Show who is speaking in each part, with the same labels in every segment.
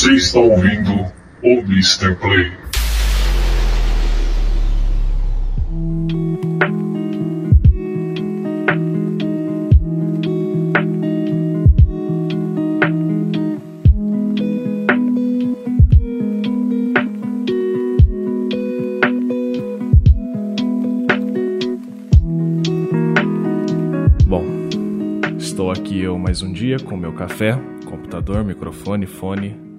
Speaker 1: Você está ouvindo o Mr. Play.
Speaker 2: Bom, estou aqui eu mais um dia com meu café, computador, microfone, fone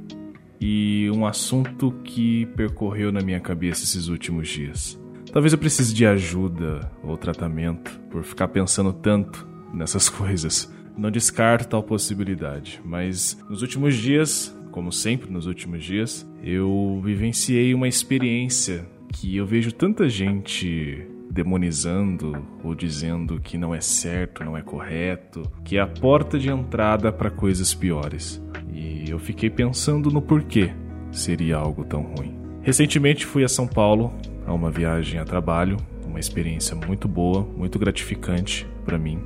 Speaker 2: um assunto que percorreu na minha cabeça esses últimos dias. Talvez eu precise de ajuda ou tratamento por ficar pensando tanto nessas coisas. Não descarto tal possibilidade, mas nos últimos dias, como sempre nos últimos dias, eu vivenciei uma experiência que eu vejo tanta gente demonizando ou dizendo que não é certo, não é correto, que é a porta de entrada para coisas piores. E eu fiquei pensando no porquê seria algo tão ruim. Recentemente fui a São Paulo a uma viagem a trabalho, uma experiência muito boa, muito gratificante para mim.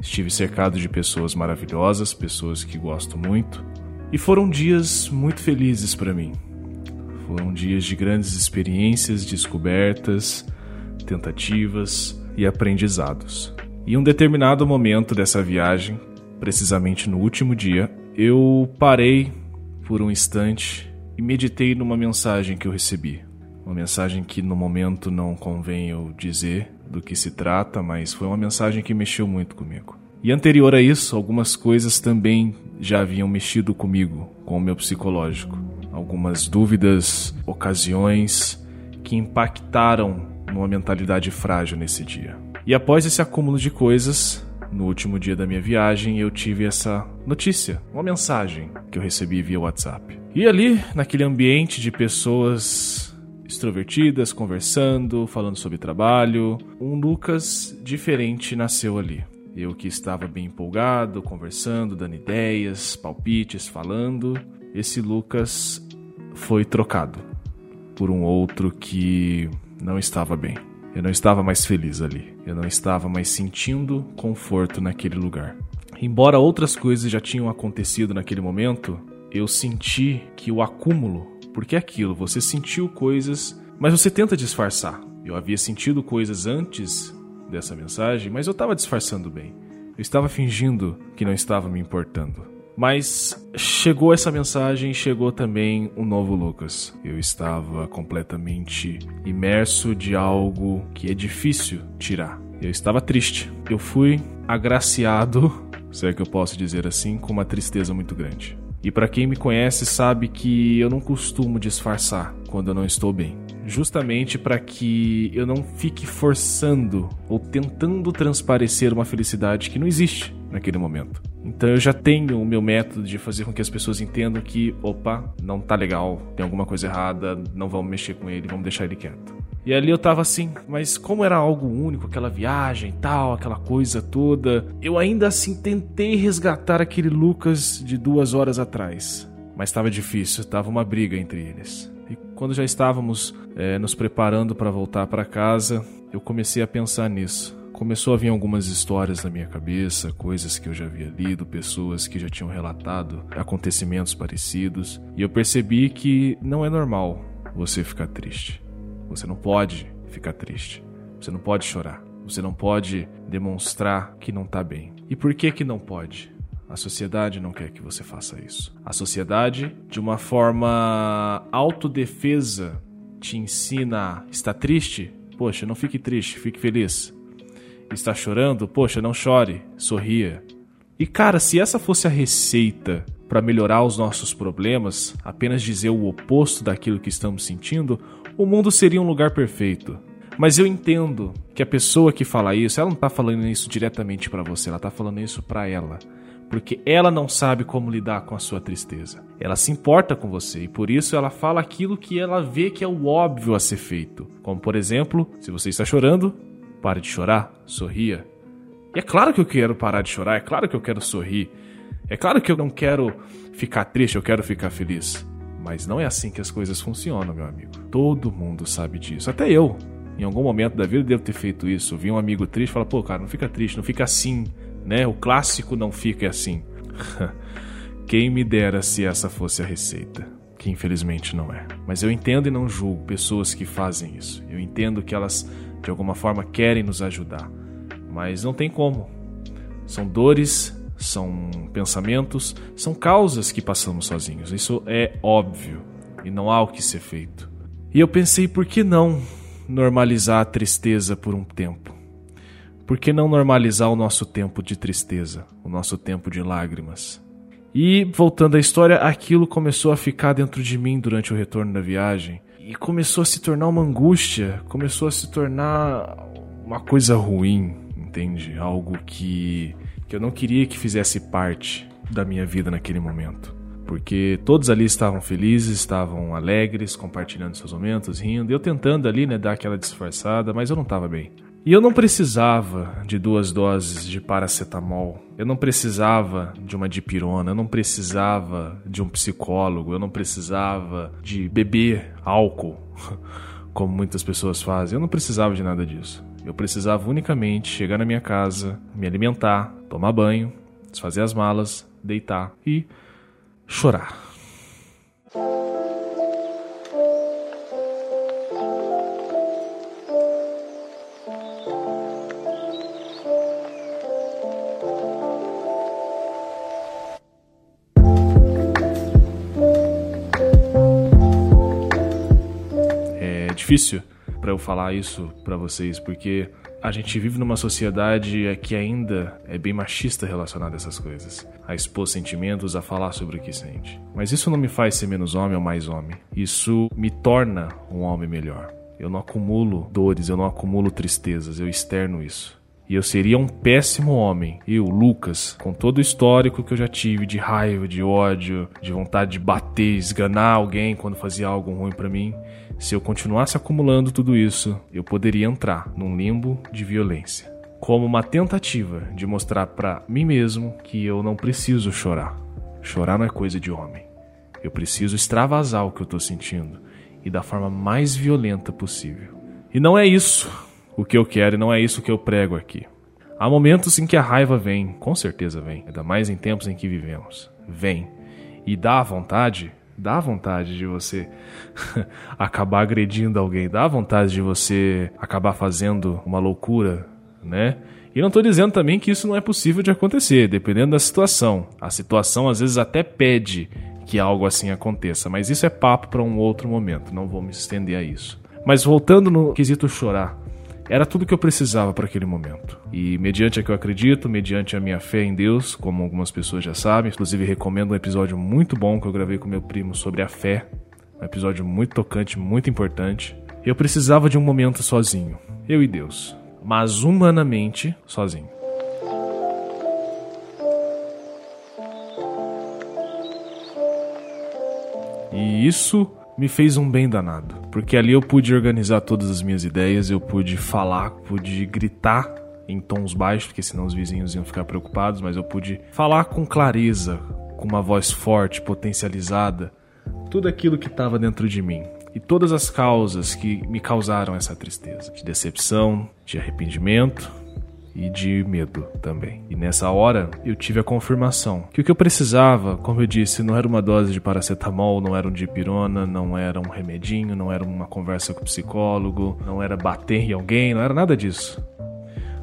Speaker 2: Estive cercado de pessoas maravilhosas, pessoas que gosto muito, e foram dias muito felizes para mim. Foram dias de grandes experiências, descobertas, tentativas e aprendizados. Em um determinado momento dessa viagem, precisamente no último dia, eu parei por um instante e meditei numa mensagem que eu recebi. Uma mensagem que no momento não convém eu dizer do que se trata, mas foi uma mensagem que mexeu muito comigo. E anterior a isso, algumas coisas também já haviam mexido comigo, com o meu psicológico. Algumas dúvidas, ocasiões que impactaram numa mentalidade frágil nesse dia. E após esse acúmulo de coisas, no último dia da minha viagem, eu tive essa notícia, uma mensagem que eu recebi via WhatsApp. E ali, naquele ambiente de pessoas extrovertidas, conversando, falando sobre trabalho, um Lucas diferente nasceu ali. Eu que estava bem empolgado, conversando, dando ideias, palpites, falando, esse Lucas foi trocado por um outro que não estava bem. Eu não estava mais feliz ali. Eu não estava mais sentindo conforto naquele lugar. Embora outras coisas já tinham acontecido naquele momento, eu senti que o acúmulo, porque é aquilo, você sentiu coisas, mas você tenta disfarçar. Eu havia sentido coisas antes dessa mensagem, mas eu estava disfarçando bem. Eu estava fingindo que não estava me importando. Mas chegou essa mensagem, chegou também o um novo Lucas. Eu estava completamente imerso de algo que é difícil tirar. Eu estava triste. Eu fui agraciado, se é que eu posso dizer assim, com uma tristeza muito grande. E para quem me conhece sabe que eu não costumo disfarçar quando eu não estou bem justamente para que eu não fique forçando ou tentando transparecer uma felicidade que não existe naquele momento. Então eu já tenho o meu método de fazer com que as pessoas entendam que, opa, não tá legal, tem alguma coisa errada, não vamos mexer com ele, vamos deixar ele quieto. E ali eu tava assim, mas como era algo único, aquela viagem e tal, aquela coisa toda, eu ainda assim tentei resgatar aquele Lucas de duas horas atrás. Mas estava difícil, tava uma briga entre eles. E quando já estávamos é, nos preparando para voltar para casa, eu comecei a pensar nisso começou a vir algumas histórias na minha cabeça, coisas que eu já havia lido, pessoas que já tinham relatado acontecimentos parecidos, e eu percebi que não é normal você ficar triste. Você não pode ficar triste. Você não pode chorar. Você não pode demonstrar que não está bem. E por que que não pode? A sociedade não quer que você faça isso. A sociedade, de uma forma autodefesa, te ensina a estar triste? Poxa, não fique triste, fique feliz está chorando, poxa, não chore, sorria. E cara, se essa fosse a receita para melhorar os nossos problemas, apenas dizer o oposto daquilo que estamos sentindo, o mundo seria um lugar perfeito. Mas eu entendo que a pessoa que fala isso, ela não está falando isso diretamente para você, ela está falando isso para ela. Porque ela não sabe como lidar com a sua tristeza. Ela se importa com você e por isso ela fala aquilo que ela vê que é o óbvio a ser feito. Como por exemplo, se você está chorando, Pare de chorar, sorria. E é claro que eu quero parar de chorar, é claro que eu quero sorrir. É claro que eu não quero ficar triste, eu quero ficar feliz. Mas não é assim que as coisas funcionam, meu amigo. Todo mundo sabe disso. Até eu. Em algum momento da vida devo ter feito isso. Vi um amigo triste e falar, pô, cara, não fica triste, não fica assim, né? O clássico não fica assim. Quem me dera se essa fosse a receita, que infelizmente não é. Mas eu entendo e não julgo pessoas que fazem isso. Eu entendo que elas de alguma forma querem nos ajudar, mas não tem como. São dores, são pensamentos, são causas que passamos sozinhos. Isso é óbvio e não há o que ser feito. E eu pensei, por que não normalizar a tristeza por um tempo? Por que não normalizar o nosso tempo de tristeza, o nosso tempo de lágrimas? E voltando à história, aquilo começou a ficar dentro de mim durante o retorno da viagem e começou a se tornar uma angústia, começou a se tornar uma coisa ruim, entende? Algo que, que eu não queria que fizesse parte da minha vida naquele momento. Porque todos ali estavam felizes, estavam alegres, compartilhando seus momentos, rindo, eu tentando ali, né, dar aquela disfarçada, mas eu não estava bem. E eu não precisava de duas doses de paracetamol. Eu não precisava de uma dipirona, eu não precisava de um psicólogo, eu não precisava de beber álcool, como muitas pessoas fazem. Eu não precisava de nada disso. Eu precisava unicamente chegar na minha casa, me alimentar, tomar banho, desfazer as malas, deitar e chorar. Difícil para eu falar isso para vocês, porque a gente vive numa sociedade que ainda é bem machista relacionada a essas coisas, a expor sentimentos, a falar sobre o que sente. Mas isso não me faz ser menos homem ou mais homem. Isso me torna um homem melhor. Eu não acumulo dores, eu não acumulo tristezas, eu externo isso. E eu seria um péssimo homem. Eu, Lucas, com todo o histórico que eu já tive de raiva, de ódio, de vontade de bater, esganar alguém quando fazia algo ruim para mim, se eu continuasse acumulando tudo isso, eu poderia entrar num limbo de violência. Como uma tentativa de mostrar para mim mesmo que eu não preciso chorar. Chorar não é coisa de homem. Eu preciso extravasar o que eu tô sentindo e da forma mais violenta possível. E não é isso o que eu quero e não é isso que eu prego aqui. Há momentos em que a raiva vem, com certeza vem, ainda mais em tempos em que vivemos. Vem. E dá vontade Dá vontade de você acabar agredindo alguém, dá vontade de você acabar fazendo uma loucura, né? E não estou dizendo também que isso não é possível de acontecer, dependendo da situação. A situação às vezes até pede que algo assim aconteça, mas isso é papo para um outro momento, não vou me estender a isso. Mas voltando no quesito chorar, era tudo que eu precisava para aquele momento. E mediante a que eu acredito, mediante a minha fé em Deus, como algumas pessoas já sabem, inclusive recomendo um episódio muito bom que eu gravei com meu primo sobre a fé, um episódio muito tocante, muito importante. Eu precisava de um momento sozinho, eu e Deus, mas humanamente sozinho. E isso me fez um bem danado, porque ali eu pude organizar todas as minhas ideias, eu pude falar, pude gritar em tons baixos, porque senão os vizinhos iam ficar preocupados, mas eu pude falar com clareza, com uma voz forte, potencializada, tudo aquilo que estava dentro de mim. E todas as causas que me causaram essa tristeza, de decepção, de arrependimento, e de medo também. E nessa hora eu tive a confirmação que o que eu precisava, como eu disse, não era uma dose de paracetamol, não era um dipirona, não era um remedinho, não era uma conversa com o psicólogo, não era bater em alguém, não era nada disso.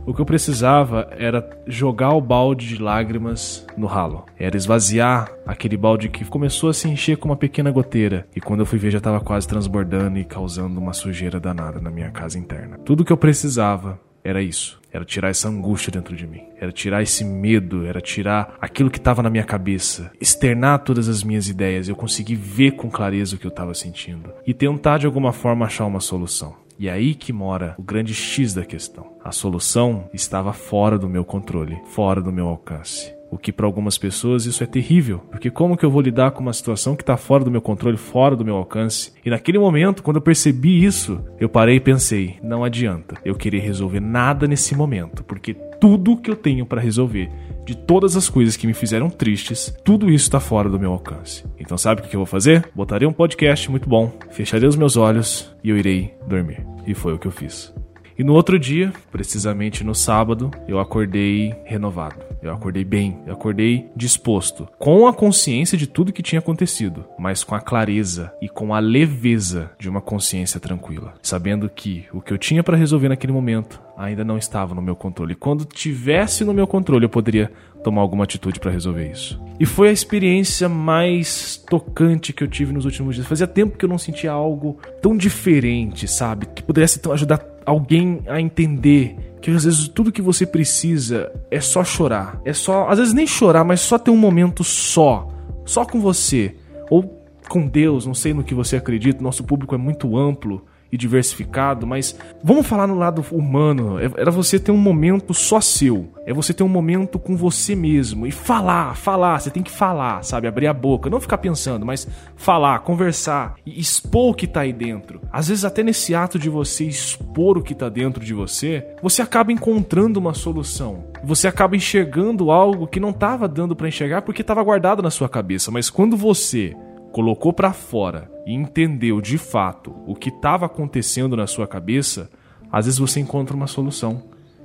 Speaker 2: O que eu precisava era jogar o balde de lágrimas no ralo. Era esvaziar aquele balde que começou a se encher com uma pequena goteira. E quando eu fui ver já estava quase transbordando e causando uma sujeira danada na minha casa interna. Tudo que eu precisava era isso. Era tirar essa angústia dentro de mim. Era tirar esse medo. Era tirar aquilo que estava na minha cabeça. Externar todas as minhas ideias. Eu consegui ver com clareza o que eu estava sentindo. E tentar de alguma forma achar uma solução. E é aí que mora o grande X da questão. A solução estava fora do meu controle, fora do meu alcance. O que para algumas pessoas isso é terrível, porque como que eu vou lidar com uma situação que está fora do meu controle, fora do meu alcance? E naquele momento, quando eu percebi isso, eu parei e pensei: não adianta eu querer resolver nada nesse momento, porque tudo que eu tenho para resolver, de todas as coisas que me fizeram tristes, tudo isso está fora do meu alcance. Então sabe o que eu vou fazer? Botarei um podcast muito bom, fecharei os meus olhos e eu irei dormir. E foi o que eu fiz. E no outro dia, precisamente no sábado, eu acordei renovado. Eu acordei bem, eu acordei disposto, com a consciência de tudo que tinha acontecido, mas com a clareza e com a leveza de uma consciência tranquila, sabendo que o que eu tinha para resolver naquele momento ainda não estava no meu controle. Quando tivesse no meu controle, eu poderia tomar alguma atitude para resolver isso. E foi a experiência mais tocante que eu tive nos últimos dias. Fazia tempo que eu não sentia algo tão diferente, sabe? Que pudesse ajudar alguém a entender que às vezes tudo que você precisa é só chorar. É só, às vezes nem chorar, mas só ter um momento só, só com você. Ou com Deus, não sei no que você acredita, nosso público é muito amplo e diversificado, mas vamos falar no lado humano. É, era você ter um momento só seu. É você ter um momento com você mesmo e falar, falar. Você tem que falar, sabe? Abrir a boca, não ficar pensando, mas falar, conversar e expor o que tá aí dentro. Às vezes, até nesse ato de você expor o que tá dentro de você, você acaba encontrando uma solução. Você acaba enxergando algo que não tava dando para enxergar porque estava guardado na sua cabeça. Mas quando você colocou para fora e entendeu de fato o que estava acontecendo na sua cabeça, às vezes você encontra uma solução.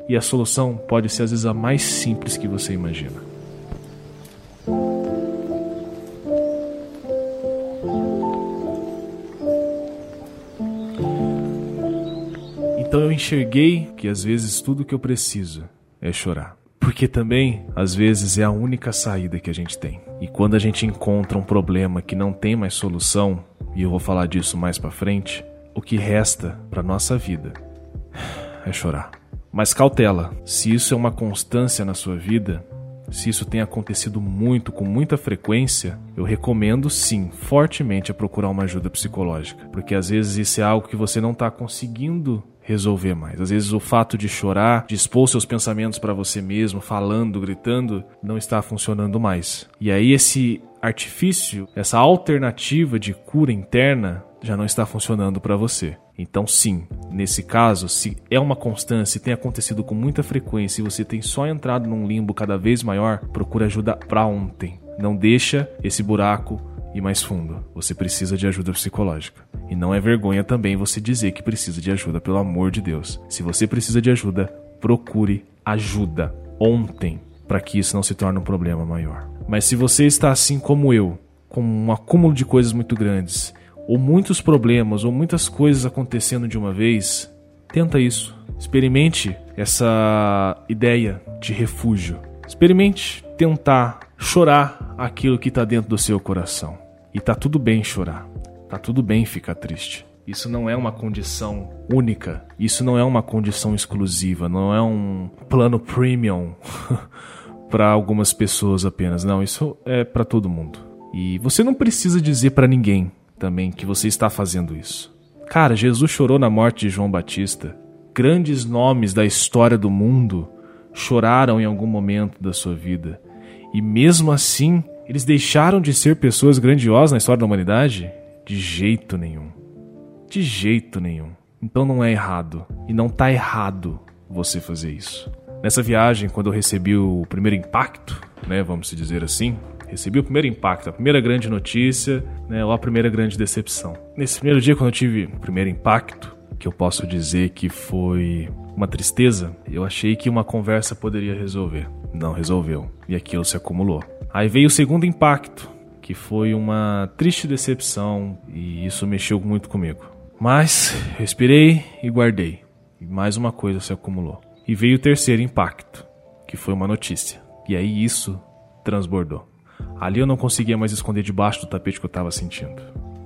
Speaker 2: E a solução pode ser às vezes a mais simples que você imagina. Então eu enxerguei que às vezes tudo que eu preciso é chorar. Porque também, às vezes, é a única saída que a gente tem. E quando a gente encontra um problema que não tem mais solução, e eu vou falar disso mais para frente, o que resta para nossa vida é chorar. Mas cautela, se isso é uma constância na sua vida, se isso tem acontecido muito, com muita frequência, eu recomendo sim, fortemente, a procurar uma ajuda psicológica. Porque às vezes isso é algo que você não está conseguindo resolver mais. Às vezes o fato de chorar, de expor seus pensamentos para você mesmo, falando, gritando, não está funcionando mais. E aí esse artifício, essa alternativa de cura interna já não está funcionando para você. Então, sim, nesse caso, se é uma constância, tem acontecido com muita frequência e você tem só entrado num limbo cada vez maior, procura ajuda para ontem. Não deixa esse buraco ir mais fundo. Você precisa de ajuda psicológica. E não é vergonha também você dizer que precisa de ajuda, pelo amor de Deus. Se você precisa de ajuda, procure ajuda ontem, para que isso não se torne um problema maior. Mas se você está assim como eu, com um acúmulo de coisas muito grandes, ou muitos problemas, ou muitas coisas acontecendo de uma vez, tenta isso. Experimente essa ideia de refúgio. Experimente tentar chorar aquilo que está dentro do seu coração. E tá tudo bem chorar. Tá tudo bem ficar triste. Isso não é uma condição única. Isso não é uma condição exclusiva. Não é um plano premium para algumas pessoas apenas. Não, isso é para todo mundo. E você não precisa dizer para ninguém também que você está fazendo isso. Cara, Jesus chorou na morte de João Batista. Grandes nomes da história do mundo choraram em algum momento da sua vida. E mesmo assim, eles deixaram de ser pessoas grandiosas na história da humanidade? De jeito nenhum. De jeito nenhum. Então não é errado. E não tá errado você fazer isso. Nessa viagem, quando eu recebi o primeiro impacto, né, vamos dizer assim, recebi o primeiro impacto, a primeira grande notícia, né, ou a primeira grande decepção. Nesse primeiro dia, quando eu tive o primeiro impacto, que eu posso dizer que foi uma tristeza, eu achei que uma conversa poderia resolver. Não resolveu. E aquilo se acumulou. Aí veio o segundo impacto, que foi uma triste decepção, e isso mexeu muito comigo. Mas respirei e guardei. E mais uma coisa se acumulou. E veio o terceiro impacto, que foi uma notícia. E aí isso transbordou. Ali eu não conseguia mais esconder debaixo do tapete que eu estava sentindo.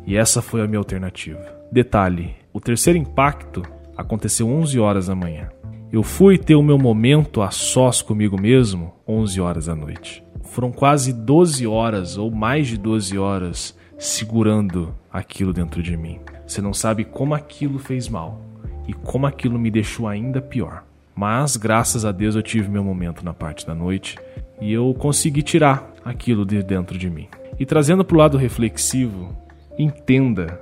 Speaker 2: E essa foi a minha alternativa. Detalhe: o terceiro impacto aconteceu 11 horas da manhã. Eu fui ter o meu momento a sós comigo mesmo 11 horas da noite. Foram quase 12 horas ou mais de 12 horas segurando aquilo dentro de mim. Você não sabe como aquilo fez mal e como aquilo me deixou ainda pior. Mas graças a Deus eu tive meu momento na parte da noite e eu consegui tirar aquilo de dentro de mim. E trazendo para o lado reflexivo, entenda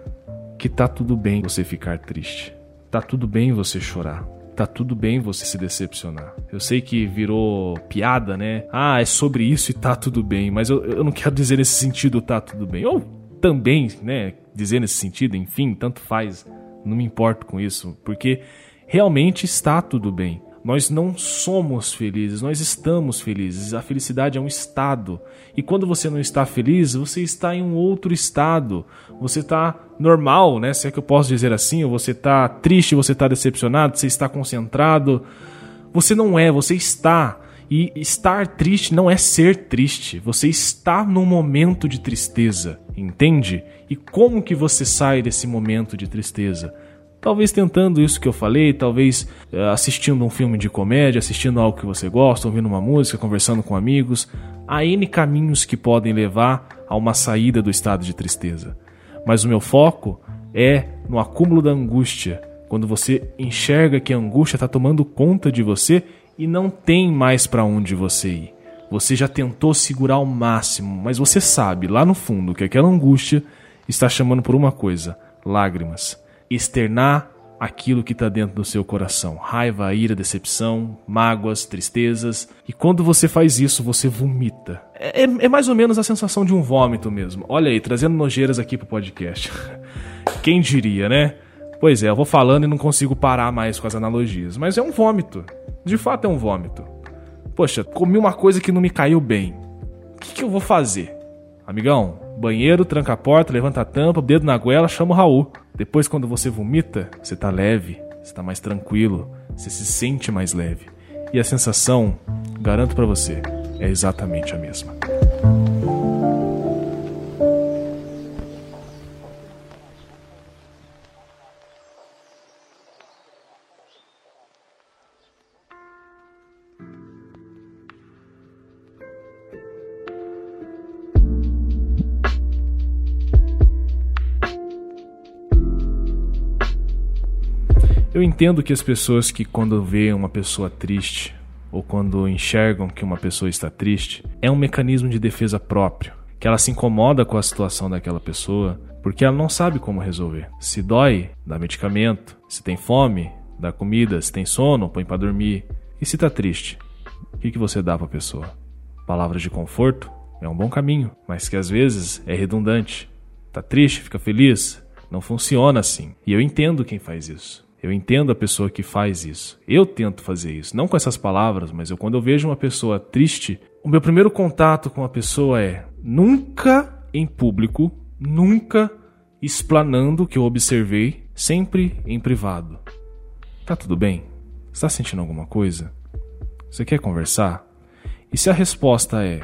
Speaker 2: que tá tudo bem você ficar triste. Tá tudo bem você chorar. Tá tudo bem você se decepcionar. Eu sei que virou piada, né? Ah, é sobre isso e tá tudo bem. Mas eu, eu não quero dizer nesse sentido tá tudo bem. Ou também, né? Dizer nesse sentido, enfim, tanto faz. Não me importo com isso. Porque realmente está tudo bem. Nós não somos felizes, nós estamos felizes. A felicidade é um estado. E quando você não está feliz, você está em um outro estado. Você está normal, né? Se é que eu posso dizer assim, ou você está triste, você está decepcionado, você está concentrado. Você não é, você está. E estar triste não é ser triste. Você está num momento de tristeza, entende? E como que você sai desse momento de tristeza? Talvez tentando isso que eu falei, talvez uh, assistindo um filme de comédia, assistindo algo que você gosta, ouvindo uma música, conversando com amigos. Há N caminhos que podem levar a uma saída do estado de tristeza. Mas o meu foco é no acúmulo da angústia, quando você enxerga que a angústia está tomando conta de você e não tem mais para onde você ir. Você já tentou segurar ao máximo, mas você sabe lá no fundo que aquela angústia está chamando por uma coisa: lágrimas externar aquilo que está dentro do seu coração: raiva, ira, decepção, mágoas, tristezas. E quando você faz isso, você vomita. É, é, é mais ou menos a sensação de um vômito mesmo. Olha aí, trazendo nojeiras aqui pro podcast. Quem diria, né? Pois é, eu vou falando e não consigo parar mais com as analogias. Mas é um vômito. De fato é um vômito. Poxa, comi uma coisa que não me caiu bem. O que, que eu vou fazer? Amigão, banheiro, tranca a porta, levanta a tampa, dedo na goela, chama o Raul. Depois, quando você vomita, você tá leve, você tá mais tranquilo, você se sente mais leve. E a sensação, garanto para você, é exatamente a mesma. Eu entendo que as pessoas que quando veem uma pessoa triste ou quando enxergam que uma pessoa está triste, é um mecanismo de defesa próprio, que ela se incomoda com a situação daquela pessoa porque ela não sabe como resolver. Se dói, dá medicamento. Se tem fome, dá comida. Se tem sono, põe para dormir. E se tá triste, o que, que você dá para a pessoa? Palavras de conforto é um bom caminho, mas que às vezes é redundante. Tá triste, fica feliz. Não funciona assim. E eu entendo quem faz isso. Eu entendo a pessoa que faz isso. Eu tento fazer isso, não com essas palavras, mas eu quando eu vejo uma pessoa triste, o meu primeiro contato com a pessoa é nunca em público, nunca explanando o que eu observei, sempre em privado. Tá tudo bem? Está sentindo alguma coisa? Você quer conversar? E se a resposta é: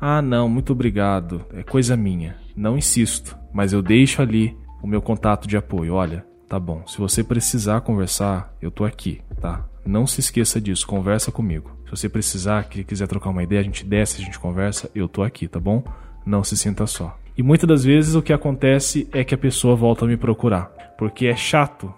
Speaker 2: "Ah, não, muito obrigado, é coisa minha", não insisto, mas eu deixo ali o meu contato de apoio. Olha, Tá bom. Se você precisar conversar, eu tô aqui, tá? Não se esqueça disso, conversa comigo. Se você precisar, que quiser trocar uma ideia, a gente desce, a gente conversa, eu tô aqui, tá bom? Não se sinta só. E muitas das vezes o que acontece é que a pessoa volta a me procurar, porque é chato.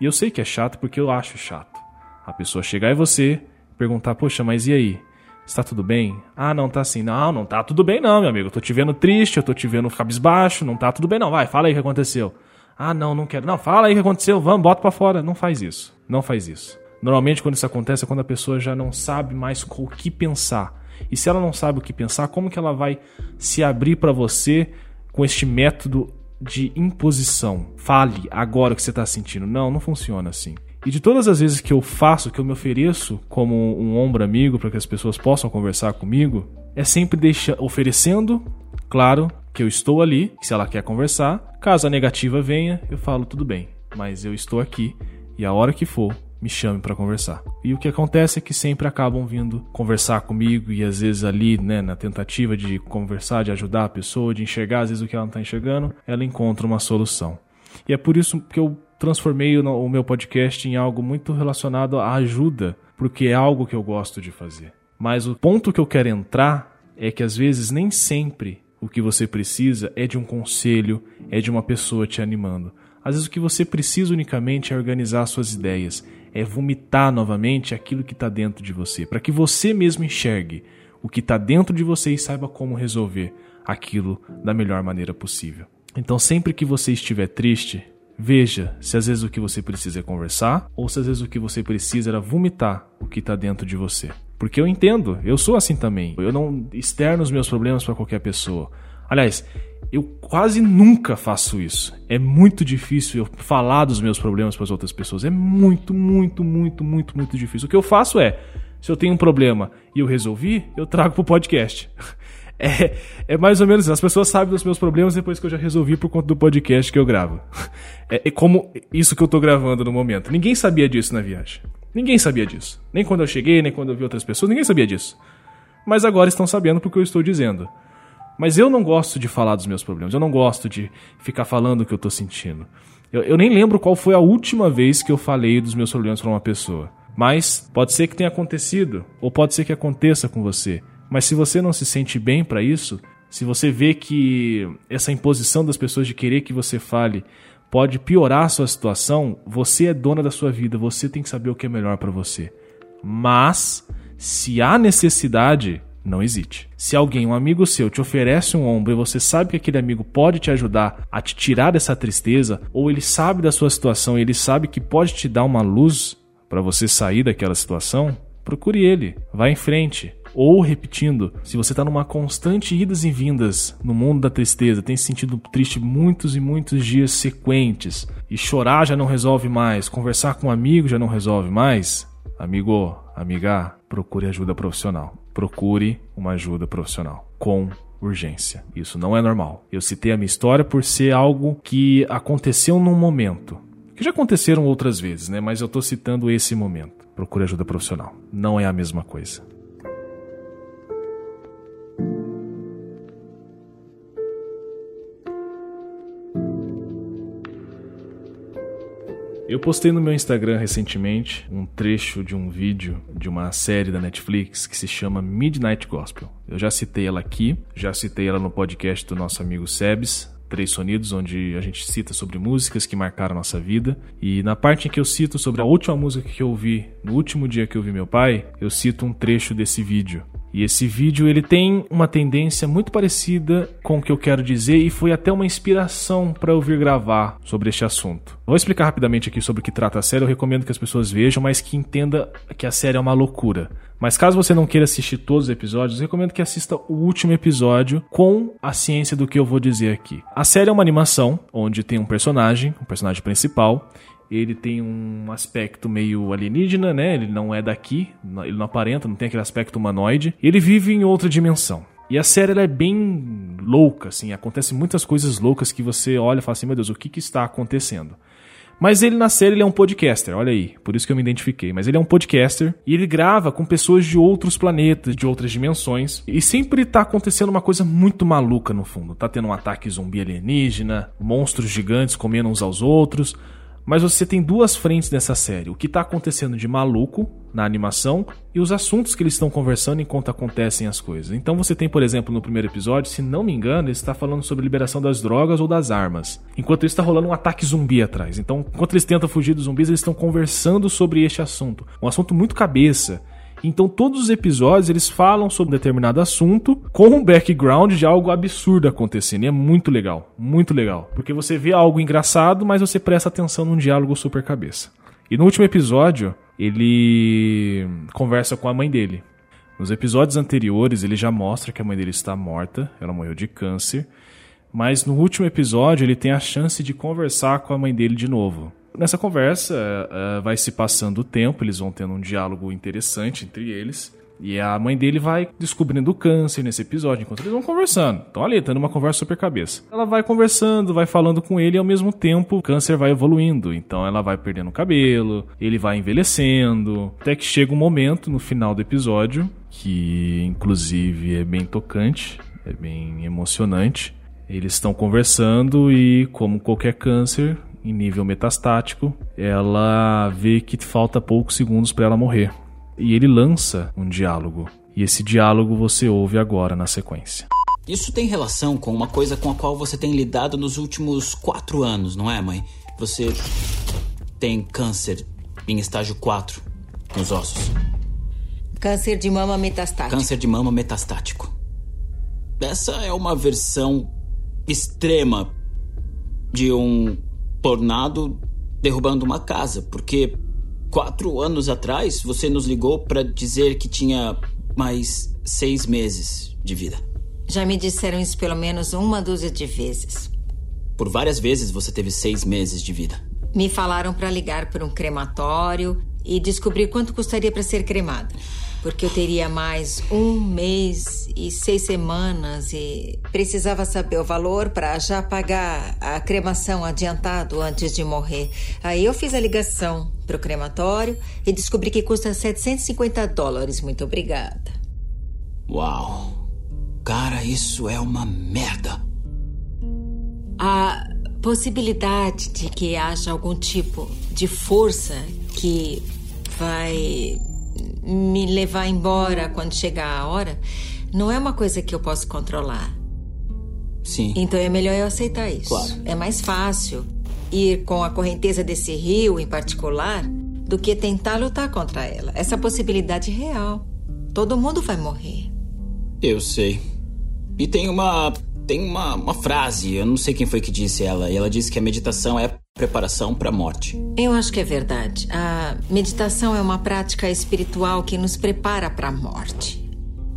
Speaker 2: E eu sei que é chato porque eu acho chato. A pessoa chegar em você, perguntar: "Poxa, mas e aí? Está tudo bem? Ah, não tá assim. Não, não tá tudo bem não, meu amigo. Eu tô te vendo triste, eu tô te vendo cabisbaixo, não tá tudo bem não. Vai, fala aí o que aconteceu. Ah, não, não quero. Não, fala aí o que aconteceu, vamos, bota para fora. Não faz isso. Não faz isso. Normalmente, quando isso acontece, é quando a pessoa já não sabe mais o que pensar. E se ela não sabe o que pensar, como que ela vai se abrir para você com este método de imposição? Fale agora o que você está sentindo. Não, não funciona assim. E de todas as vezes que eu faço, que eu me ofereço como um ombro amigo para que as pessoas possam conversar comigo, é sempre deixa, oferecendo, claro, que eu estou ali, se ela quer conversar. Caso a negativa venha, eu falo tudo bem, mas eu estou aqui e a hora que for, me chame para conversar. E o que acontece é que sempre acabam vindo conversar comigo e às vezes ali, né, na tentativa de conversar, de ajudar a pessoa, de enxergar às vezes o que ela não está enxergando, ela encontra uma solução. E é por isso que eu transformei o meu podcast em algo muito relacionado à ajuda, porque é algo que eu gosto de fazer. Mas o ponto que eu quero entrar é que às vezes nem sempre o que você precisa é de um conselho, é de uma pessoa te animando. Às vezes o que você precisa unicamente é organizar suas ideias, é vomitar novamente aquilo que está dentro de você, para que você mesmo enxergue o que está dentro de você e saiba como resolver aquilo da melhor maneira possível. Então, sempre que você estiver triste, veja se às vezes o que você precisa é conversar ou se às vezes o que você precisa era vomitar o que está dentro de você. Porque eu entendo, eu sou assim também. Eu não externo os meus problemas para qualquer pessoa. Aliás, Eu quase nunca faço isso. É muito difícil eu falar dos meus problemas para as outras pessoas. É muito, muito, muito, muito, muito difícil. O que eu faço é, se eu tenho um problema e eu resolvi, eu trago pro podcast. É, é mais ou menos. As pessoas sabem dos meus problemas depois que eu já resolvi por conta do podcast que eu gravo. É, é como isso que eu tô gravando no momento. Ninguém sabia disso na viagem. Ninguém sabia disso. Nem quando eu cheguei, nem quando eu vi outras pessoas, ninguém sabia disso. Mas agora estão sabendo porque eu estou dizendo. Mas eu não gosto de falar dos meus problemas. Eu não gosto de ficar falando o que eu tô sentindo. Eu, eu nem lembro qual foi a última vez que eu falei dos meus problemas para uma pessoa. Mas pode ser que tenha acontecido, ou pode ser que aconteça com você. Mas se você não se sente bem para isso, se você vê que essa imposição das pessoas de querer que você fale pode piorar a sua situação, você é dona da sua vida, você tem que saber o que é melhor para você. Mas se há necessidade, não hesite. Se alguém, um amigo seu, te oferece um ombro e você sabe que aquele amigo pode te ajudar a te tirar dessa tristeza, ou ele sabe da sua situação e ele sabe que pode te dar uma luz para você sair daquela situação, procure ele, vá em frente. Ou, repetindo, se você está numa constante idas e vindas no mundo da tristeza, tem se sentido triste muitos e muitos dias sequentes, e chorar já não resolve mais, conversar com um amigo já não resolve mais, amigo, amiga, procure ajuda profissional procure uma ajuda profissional com urgência. Isso não é normal. Eu citei a minha história por ser algo que aconteceu num momento. Que já aconteceram outras vezes, né? Mas eu estou citando esse momento. Procure ajuda profissional. Não é a mesma coisa. Eu postei no meu Instagram recentemente um trecho de um vídeo de uma série da Netflix que se chama Midnight Gospel. Eu já citei ela aqui, já citei ela no podcast do nosso amigo Sebes, Três Sonidos, onde a gente cita sobre músicas que marcaram nossa vida. E na parte em que eu cito sobre a última música que eu ouvi, no último dia que eu vi meu pai, eu cito um trecho desse vídeo. E esse vídeo ele tem uma tendência muito parecida com o que eu quero dizer e foi até uma inspiração para eu vir gravar sobre este assunto. Vou explicar rapidamente aqui sobre o que trata a série, eu recomendo que as pessoas vejam, mas que entenda que a série é uma loucura. Mas caso você não queira assistir todos os episódios, recomendo que assista o último episódio com a ciência do que eu vou dizer aqui. A série é uma animação onde tem um personagem, um personagem principal, ele tem um aspecto meio alienígena, né? Ele não é daqui, ele não aparenta, não tem aquele aspecto humanoide. Ele vive em outra dimensão. E a série é bem louca, assim, acontece muitas coisas loucas que você olha e fala assim, meu Deus, o que, que está acontecendo? Mas ele na série ele é um podcaster, olha aí, por isso que eu me identifiquei. Mas ele é um podcaster e ele grava com pessoas de outros planetas, de outras dimensões. E sempre tá acontecendo uma coisa muito maluca no fundo. Tá tendo um ataque zumbi alienígena, monstros gigantes comendo uns aos outros. Mas você tem duas frentes nessa série: o que está acontecendo de maluco na animação e os assuntos que eles estão conversando enquanto acontecem as coisas. Então você tem, por exemplo, no primeiro episódio, se não me engano, ele está falando sobre liberação das drogas ou das armas. Enquanto isso está rolando um ataque zumbi atrás. Então, enquanto eles tentam fugir dos zumbis, eles estão conversando sobre este assunto. Um assunto muito cabeça então todos os episódios eles falam sobre um determinado assunto com um background de algo absurdo acontecendo. E é muito legal, muito legal. Porque você vê algo engraçado, mas você presta atenção num diálogo super cabeça. E no último episódio, ele conversa com a mãe dele. Nos episódios anteriores, ele já mostra que a mãe dele está morta, ela morreu de câncer. Mas no último episódio, ele tem a chance de conversar com a mãe dele de novo. Nessa conversa, uh, vai se passando o tempo, eles vão tendo um diálogo interessante entre eles. E a mãe dele vai descobrindo o câncer nesse episódio, enquanto eles vão conversando. Então, ali, tendo uma conversa super cabeça. Ela vai conversando, vai falando com ele e ao mesmo tempo o câncer vai evoluindo. Então, ela vai perdendo o cabelo, ele vai envelhecendo. Até que chega um momento no final do episódio, que inclusive é bem tocante, é bem emocionante. Eles estão conversando e, como qualquer câncer, em nível metastático, ela vê que falta poucos segundos para ela morrer. E ele lança um diálogo. E esse diálogo você ouve agora na sequência.
Speaker 3: Isso tem relação com uma coisa com a qual você tem lidado nos últimos quatro anos, não é, mãe? Você tem câncer em estágio 4 nos ossos.
Speaker 4: Câncer de mama metastático.
Speaker 3: Câncer de mama metastático. Essa é uma versão extrema de um tornado derrubando uma casa, porque quatro anos atrás você nos ligou para dizer que tinha mais seis meses de vida.
Speaker 4: Já me disseram isso pelo menos uma dúzia de vezes.
Speaker 3: Por várias vezes você teve seis meses de vida.
Speaker 4: Me falaram para ligar para um crematório e descobrir quanto custaria para ser cremada. Porque eu teria mais um mês e seis semanas e precisava saber o valor para já pagar a cremação adiantado antes de morrer. Aí eu fiz a ligação para o crematório e descobri que custa 750 dólares. Muito obrigada.
Speaker 3: Uau! Cara, isso é uma merda.
Speaker 4: A possibilidade de que haja algum tipo de força que vai me levar embora quando chegar a hora não é uma coisa que eu posso controlar.
Speaker 3: Sim.
Speaker 4: Então é melhor eu aceitar isso.
Speaker 3: Claro.
Speaker 4: É mais fácil ir com a correnteza desse rio em particular do que tentar lutar contra ela. Essa possibilidade é real. Todo mundo vai morrer.
Speaker 3: Eu sei. E tem uma. Tem uma, uma frase, eu não sei quem foi que disse ela, e ela disse que a meditação é preparação para a morte.
Speaker 4: Eu acho que é verdade. A meditação é uma prática espiritual que nos prepara para a morte.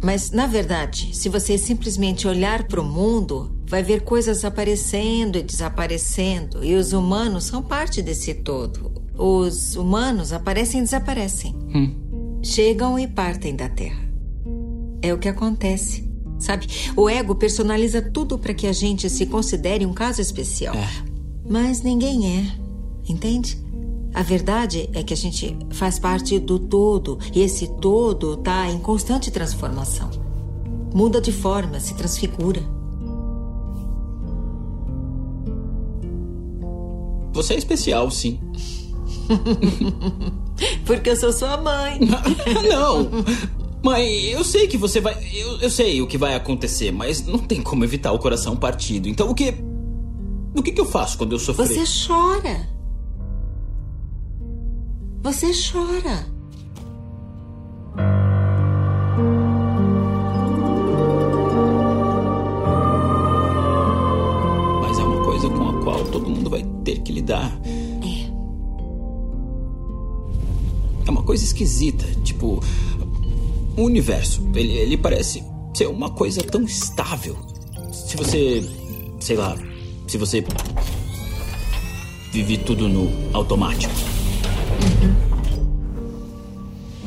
Speaker 4: Mas, na verdade, se você simplesmente olhar para o mundo, vai ver coisas aparecendo e desaparecendo, e os humanos são parte desse todo. Os humanos aparecem e desaparecem.
Speaker 3: Hum.
Speaker 4: Chegam e partem da Terra. É o que acontece. Sabe? O ego personaliza tudo para que a gente se considere um caso especial.
Speaker 3: É.
Speaker 4: Mas ninguém é. Entende? A verdade é que a gente faz parte do todo e esse todo está em constante transformação. Muda de forma, se transfigura.
Speaker 3: Você é especial, sim.
Speaker 4: Porque eu sou sua mãe.
Speaker 3: não! Mãe, eu sei que você vai. Eu, eu sei o que vai acontecer, mas não tem como evitar o coração partido. Então o que. O que, que eu faço quando eu sofrer?
Speaker 4: Você chora. Você chora.
Speaker 3: Mas é uma coisa com a qual todo mundo vai ter que lidar.
Speaker 4: É.
Speaker 3: É uma coisa esquisita. Tipo. O universo, ele, ele parece ser uma coisa tão estável. Se você. Sei lá. Se você. Vive tudo no automático.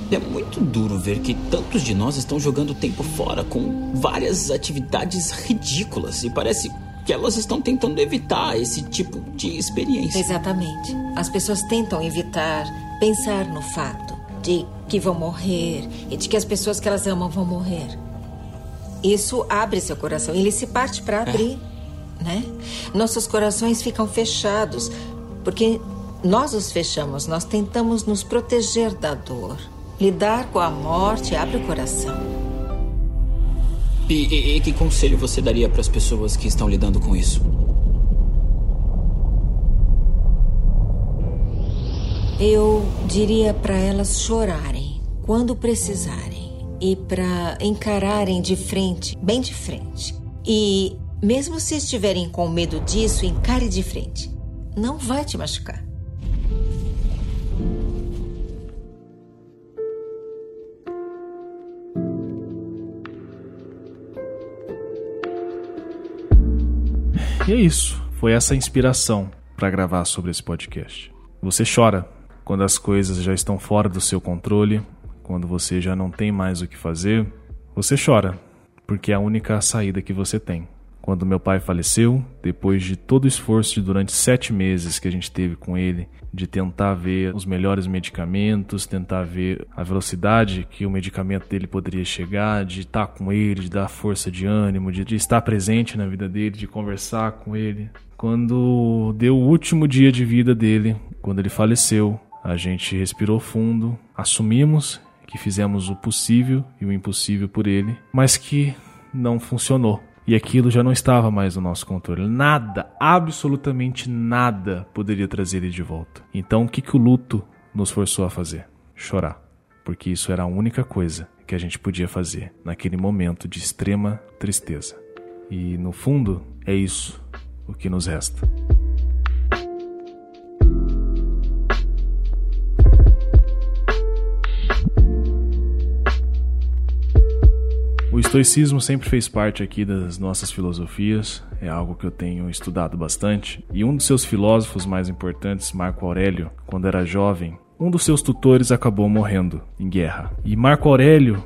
Speaker 3: É muito duro ver que tantos de nós estão jogando tempo fora com várias atividades ridículas e parece que elas estão tentando evitar esse tipo de experiência.
Speaker 4: Exatamente. As pessoas tentam evitar pensar no fato de que vão morrer e de que as pessoas que elas amam vão morrer. Isso abre seu coração, ele se parte para abrir, né? Nossos corações ficam fechados porque nós os fechamos, nós tentamos nos proteger da dor. Lidar com a morte abre o coração.
Speaker 3: E, e- e que conselho você daria para as pessoas que estão lidando com isso?
Speaker 4: Eu diria para elas chorarem quando precisarem e para encararem de frente, bem de frente. E mesmo se estiverem com medo disso, encare de frente. Não vai te machucar.
Speaker 2: E é isso. Foi essa a inspiração para gravar sobre esse podcast. Você chora quando as coisas já estão fora do seu controle, quando você já não tem mais o que fazer. Você chora, porque é a única saída que você tem. Quando meu pai faleceu, depois de todo o esforço de durante sete meses que a gente teve com ele, de tentar ver os melhores medicamentos, tentar ver a velocidade que o medicamento dele poderia chegar, de estar com ele, de dar força de ânimo, de, de estar presente na vida dele, de conversar com ele. Quando deu o último dia de vida dele, quando ele faleceu, a gente respirou fundo, assumimos que fizemos o possível e o impossível por ele, mas que não funcionou. E aquilo já não estava mais no nosso controle. Nada, absolutamente nada poderia trazer ele de volta. Então o que, que o luto nos forçou a fazer? Chorar. Porque isso era a única coisa que a gente podia fazer naquele momento de extrema tristeza. E no fundo, é isso o que nos resta. Estoicismo sempre fez parte aqui das nossas filosofias, é algo que eu tenho estudado bastante. E um dos seus filósofos mais importantes, Marco Aurélio, quando era jovem, um dos seus tutores acabou morrendo em guerra. E Marco Aurélio,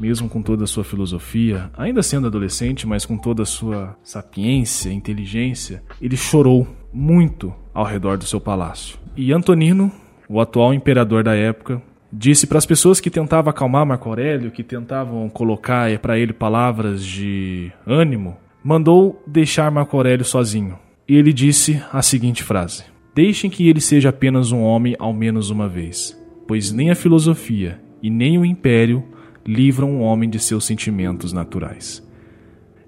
Speaker 2: mesmo com toda a sua filosofia, ainda sendo adolescente, mas com toda a sua sapiência, inteligência, ele chorou muito ao redor do seu palácio. E Antonino, o atual imperador da época, disse para as pessoas que tentavam acalmar Marco Aurélio, que tentavam colocar para ele palavras de ânimo, mandou deixar Marco Aurélio sozinho. E ele disse a seguinte frase: Deixem que ele seja apenas um homem ao menos uma vez, pois nem a filosofia e nem o império livram um homem de seus sentimentos naturais.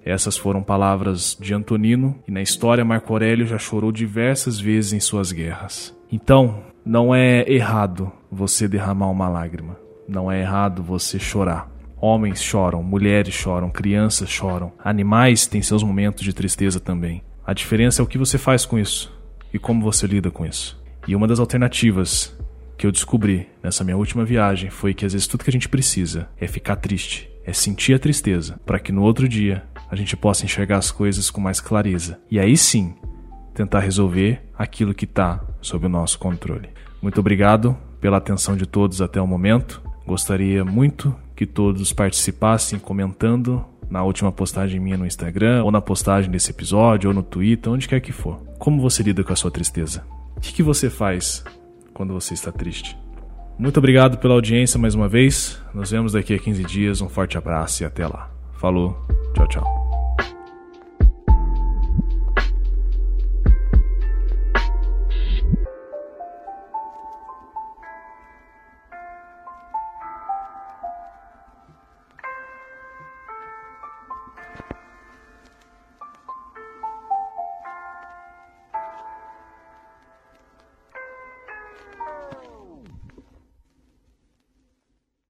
Speaker 2: Essas foram palavras de Antonino, e na história Marco Aurélio já chorou diversas vezes em suas guerras. Então, não é errado você derramar uma lágrima. Não é errado você chorar. Homens choram, mulheres choram, crianças choram, animais têm seus momentos de tristeza também. A diferença é o que você faz com isso e como você lida com isso. E uma das alternativas que eu descobri nessa minha última viagem foi que às vezes tudo que a gente precisa é ficar triste, é sentir a tristeza, para que no outro dia a gente possa enxergar as coisas com mais clareza. E aí sim, tentar resolver aquilo que está sob o nosso controle. Muito obrigado pela atenção de todos até o momento. Gostaria muito que todos participassem comentando na última postagem minha no Instagram, ou na postagem desse episódio, ou no Twitter, onde quer que for. Como você lida com a sua tristeza? O que, você faz quando você está triste? Muito obrigado pela audiência mais uma vez. Nos vemos daqui a 15 dias. Um forte abraço e até lá. Falou, tchau, tchau.